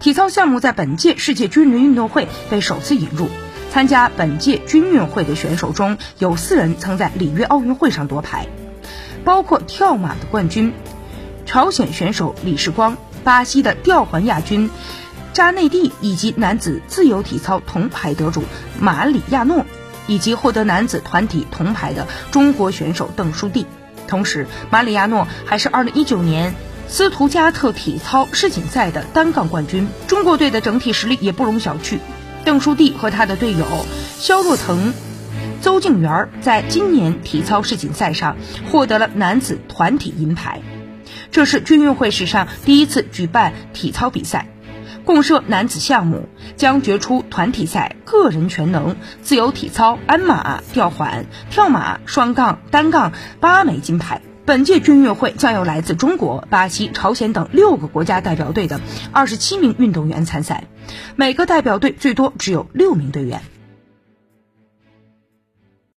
体操项目在本届世界军人运动会被首次引入。参加本届军运会的选手中有四人曾在里约奥运会上夺牌，包括跳马的冠军朝鲜选手李世光、巴西的吊环亚军扎内蒂，以及男子自由体操铜牌得主马里亚诺，以及获得男子团体铜牌的中国选手邓书弟。同时，马里亚诺还是2019年。斯图加特体操世锦赛的单杠冠军，中国队的整体实力也不容小觑。邓书弟和他的队友肖若腾、邹敬元在今年体操世锦赛上获得了男子团体银牌，这是军运会史上第一次举办体操比赛。共设男子项目，将决出团体赛个人全能、自由体操、鞍马、吊环、跳马、双杠、单杠八枚金牌。本届军运会将有来自中国、巴西、朝鲜等六个国家代表队的二十七名运动员参赛，每个代表队最多只有六名队员。